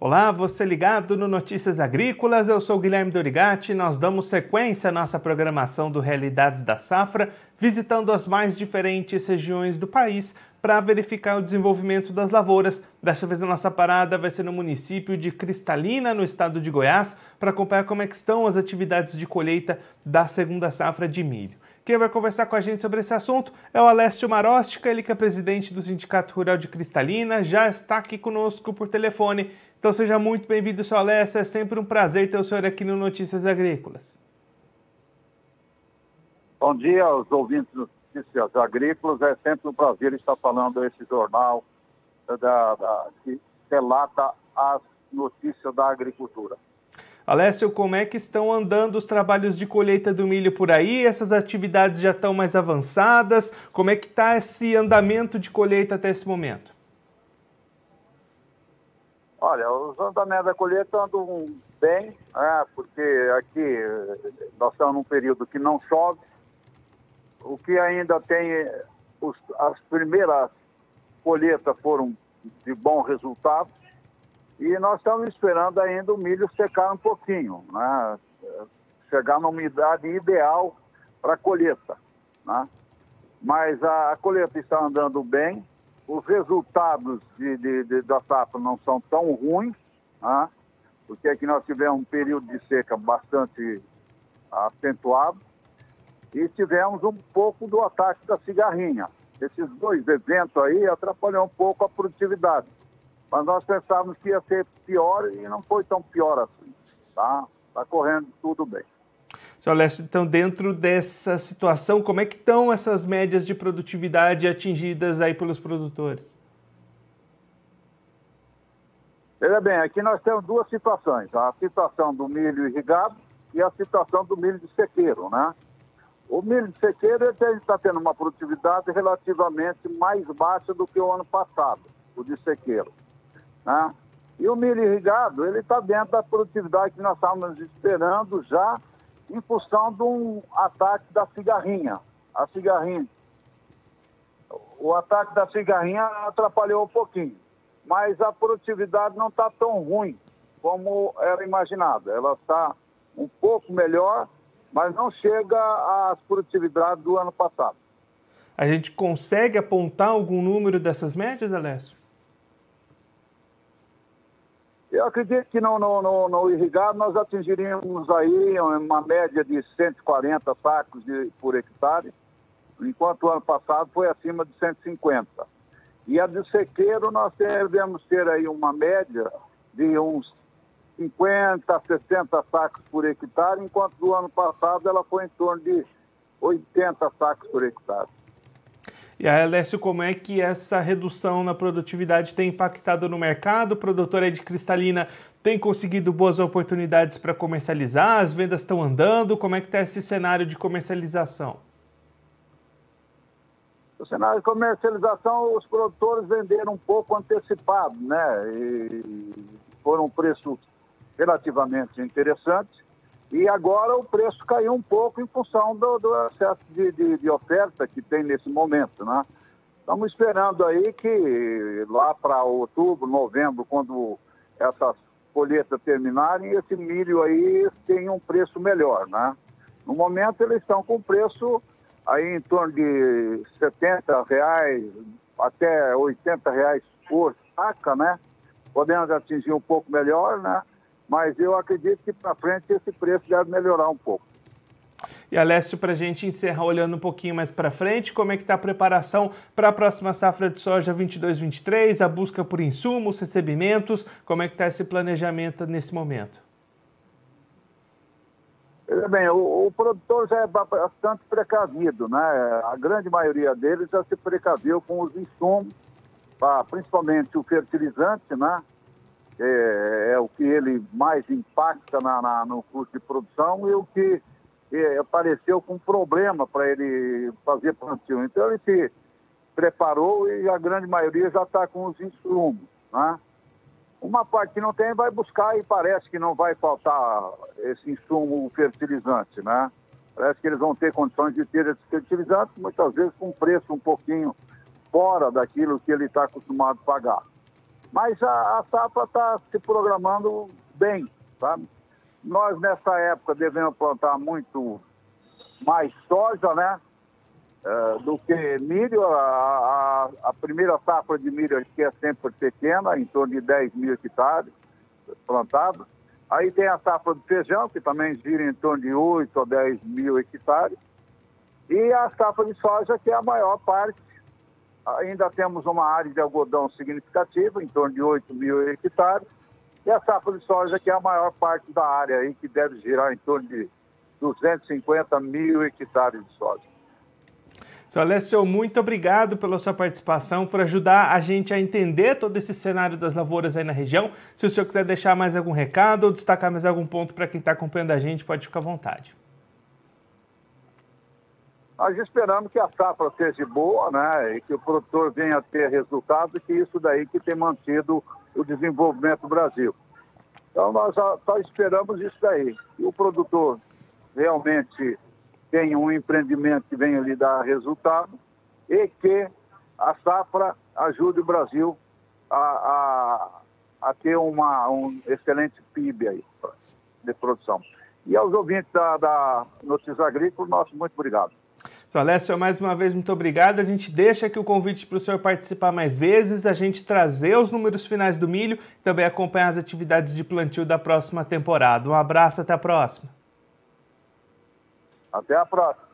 Olá, você ligado no Notícias Agrícolas, eu sou Guilherme Dorigati. Nós damos sequência à nossa programação do Realidades da Safra, visitando as mais diferentes regiões do país para verificar o desenvolvimento das lavouras. Dessa vez a nossa parada vai ser no município de Cristalina, no estado de Goiás, para acompanhar como é estão as atividades de colheita da segunda safra de milho. Quem vai conversar com a gente sobre esse assunto é o Alessio Marostica, ele que é presidente do Sindicato Rural de Cristalina, já está aqui conosco por telefone. Então seja muito bem-vindo, seu Alessio, é sempre um prazer ter o senhor aqui no Notícias Agrícolas. Bom dia aos ouvintes do Notícias Agrícolas, é sempre um prazer estar falando esse jornal da, da, que relata as notícias da agricultura. Alessio, como é que estão andando os trabalhos de colheita do milho por aí? Essas atividades já estão mais avançadas? Como é que está esse andamento de colheita até esse momento? Olha, os andamentos da colheita andam bem, né, porque aqui nós estamos num período que não chove, o que ainda tem, os, as primeiras colheitas foram de bom resultado, e nós estamos esperando ainda o milho secar um pouquinho, né? chegar na umidade ideal para a colheita. Né? Mas a, a, colheita está andando bem, os resultados de, de, de, da safra não são tão ruins, né? porque aqui nós tivemos um período de seca bastante acentuado e tivemos um pouco do ataque da cigarrinha. Esses dois eventos aí atrapalhou um pouco a produtividade. Mas nós pensávamos que ia ser pior e não foi tão pior assim. Tá, tá correndo tudo bem. Senhor Lécio, então dentro dessa situação, como é que estão essas médias de produtividade atingidas aí pelos produtores? Veja bem, aqui nós temos duas situações, a situação do milho irrigado e a situação do milho de sequeiro, né? O milho de sequeiro está tendo uma produtividade relativamente mais baixa do que o ano passado, o de sequeiro. Né? E o milho irrigado, ele está dentro da produtividade que nós estávamos esperando já em função de um ataque da cigarrinha. A cigarrinha. O ataque da cigarrinha atrapalhou um pouquinho, mas a produtividade não está tão ruim como era imaginado. Ela está um pouco melhor, mas não chega às produtividades do ano passado. A gente consegue apontar algum número dessas médias, Alessio? Eu acredito que no, no, no, no, irrigado nós atingiríamos aí uma média de 140 sacos de, por hectare, enquanto o ano passado foi acima de 150. E a de sequeiro nós devemos ter aí uma média de uns 50, 60 sacos por hectare, enquanto do ano passado ela foi em torno de 80 sacos por hectare. E aí, Alessio, como é que essa redução na produtividade tem impactado no mercado? O produtor aí de cristalina tem conseguido boas oportunidades para comercializar? As vendas estão andando? Como é que está esse cenário de comercialização? O cenário de comercialização, os produtores venderam um pouco antecipado, né? E foram preços relativamente interessantes e agora o preço caiu um pouco em função do, do excesso de, de, de, oferta que tem nesse momento, né? Estamos esperando aí que lá para outubro, novembro, quando essas colheitas terminarem, esse milho aí tenha um preço melhor, né? No momento eles estão com preço aí em torno de 70 reais até 80 reais por saca, né? Podemos atingir um pouco melhor, né? Mas eu acredito que para frente esse preço deve melhorar um pouco. E Alessio, para a gente encerrar olhando um pouquinho mais para frente, como é que está a preparação para a próxima safra de soja 22-23, a busca por insumos, recebimentos, como é que está esse planejamento nesse momento? Veja bem, o, o, produtor já é bastante precavido, né? A grande maioria deles já se precaviu com os insumos, principalmente o fertilizante, né? É, é o que ele mais impacta na, na, no custo de produção e o que é, apareceu com problema para ele fazer plantio. Então ele se preparou e a grande maioria já está com os insumos. Né? Uma parte que não tem vai buscar e parece que não vai faltar esse insumo fertilizante, né? Parece que eles vão ter condições de ter esse fertilizante, muitas vezes com preço um pouquinho fora daquilo que ele está acostumado a pagar. Mas a, a safra está se programando bem, sabe? Nós, nessa época, devemos plantar muito mais soja, né? Uh, do que milho. A, a, a, primeira safra de milho aqui é sempre pequena, em torno de 10 mil hectares plantados. Aí tem a safra de feijão, que também gira em torno de 8 a 10 mil hectares. E a safra de soja, que é a maior parte. Ainda temos uma área de algodão significativa, em torno de 8 mil hectares. E a safra de soja, que é a maior parte da área aí, que deve girar em torno de 250 mil hectares de soja. Seu Alessio, muito obrigado pela sua participação, por ajudar a gente a entender todo esse cenário das lavouras aí na região. Se o senhor quiser deixar mais algum recado ou destacar mais algum ponto para quem está acompanhando a gente, pode ficar à vontade. Nós esperamos que a safra seja boa, né, e que o produtor venha a ter resultados, e que isso daí que tem mantido o desenvolvimento do Brasil. Então nós só esperamos isso daí. Que o produtor realmente tenha um empreendimento que venha lhe dar resultado e que a safra ajude o Brasil a, a, a ter uma, um excelente PIB aí de produção. E aos ouvintes da, da Notícias Agrícolas, nosso muito obrigado. Sr. Alessio, mais uma vez, muito obrigado. A gente deixa aqui o convite para o senhor participar mais vezes, a gente trazer os números finais do milho e também acompanhar as atividades de plantio da próxima temporada. Um abraço, até a próxima. Até a próxima.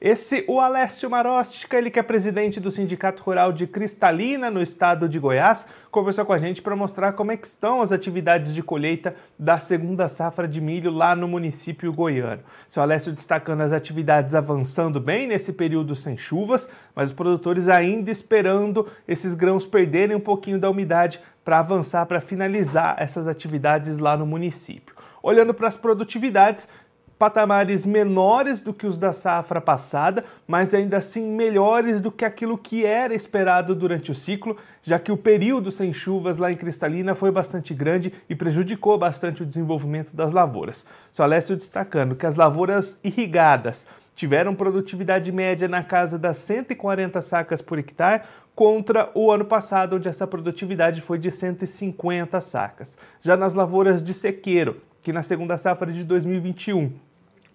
Esse, o Alessio Marostica, ele que é presidente do Sindicato Rural de Cristalina, no estado de Goiás, conversou com a gente para mostrar como é que estão as atividades de colheita da segunda safra de milho lá no município goiano. Seu Alessio destacando as atividades avançando bem nesse período sem chuvas, mas os produtores ainda esperando esses grãos perderem um pouquinho da umidade para avançar, para finalizar essas atividades lá no município. Olhando para as produtividades, patamares menores do que os da safra passada, mas ainda assim melhores do que aquilo que era esperado durante o ciclo, já que o período sem chuvas lá em Cristalina foi bastante grande e prejudicou bastante o desenvolvimento das lavouras. Só Alessio destacando que as lavouras irrigadas tiveram produtividade média na casa das 140 sacas por hectare, contra o ano passado, onde essa produtividade foi de 150 sacas. Já nas lavouras de sequeiro, que na segunda safra de 2021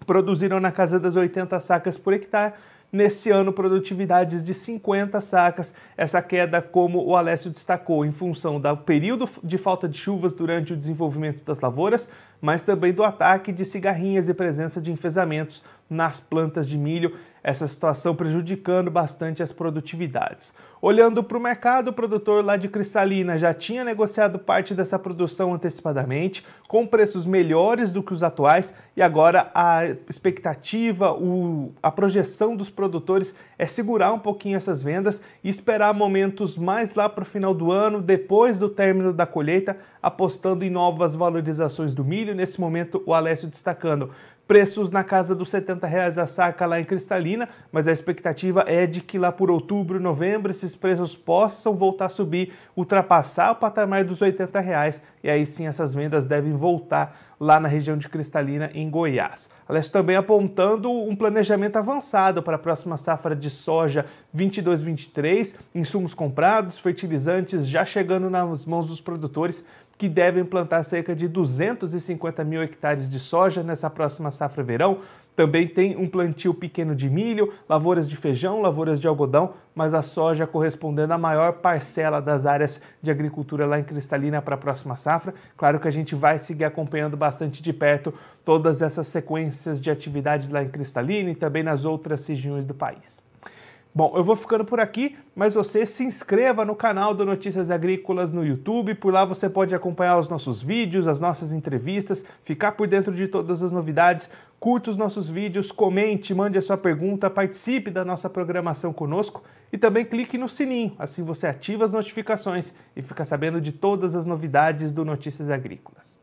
produziram na casa das 80 sacas por hectare, nesse ano produtividades de 50 sacas. Essa queda, como o Alessio destacou, em função do período de falta de chuvas durante o desenvolvimento das lavouras, mas também do ataque de cigarrinhas e presença de enfesamentos nas plantas de milho essa situação prejudicando bastante as produtividades. Olhando para o mercado, o produtor lá de Cristalina já tinha negociado parte dessa produção antecipadamente, com preços melhores do que os atuais, e agora a expectativa, o, a projeção dos produtores é segurar um pouquinho essas vendas e esperar momentos mais lá para o final do ano, depois do término da colheita, apostando em novas valorizações do milho. Nesse momento, o Alessio destacando preços na casa dos 70 reais a saca lá em Cristalina, mas a expectativa é de que lá por outubro, novembro, esses preços possam voltar a subir, ultrapassar o patamar dos 80 reais e aí sim essas vendas devem voltar lá na região de Cristalina, em Goiás. Aliás, também apontando um planejamento avançado para a próxima safra de soja 22-23, insumos comprados, fertilizantes já chegando nas mãos dos produtores que devem plantar cerca de 250 mil hectares de soja nessa próxima safra verão. Também tem um plantio pequeno de milho, lavouras de feijão, lavouras de algodão, mas a soja correspondendo à maior parcela das áreas de agricultura lá em Cristalina para a próxima safra. Claro que a gente vai seguir acompanhando bastante de perto todas essas sequências de atividade lá em Cristalina e também nas outras regiões do país. Bom, eu vou ficando por aqui, mas você se inscreva no canal do Notícias Agrícolas no YouTube, por lá você pode acompanhar os nossos vídeos, as nossas entrevistas, ficar por dentro de todas as novidades, curta os nossos vídeos, comente, mande a sua pergunta, participe da nossa programação conosco e também clique no sininho, assim você ativa as notificações e fica sabendo de todas as novidades do Notícias Agrícolas.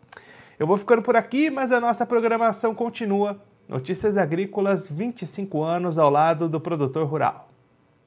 Eu vou ficando por aqui, mas a nossa programação continua. Notícias Agrícolas 25 anos ao lado do produtor rural.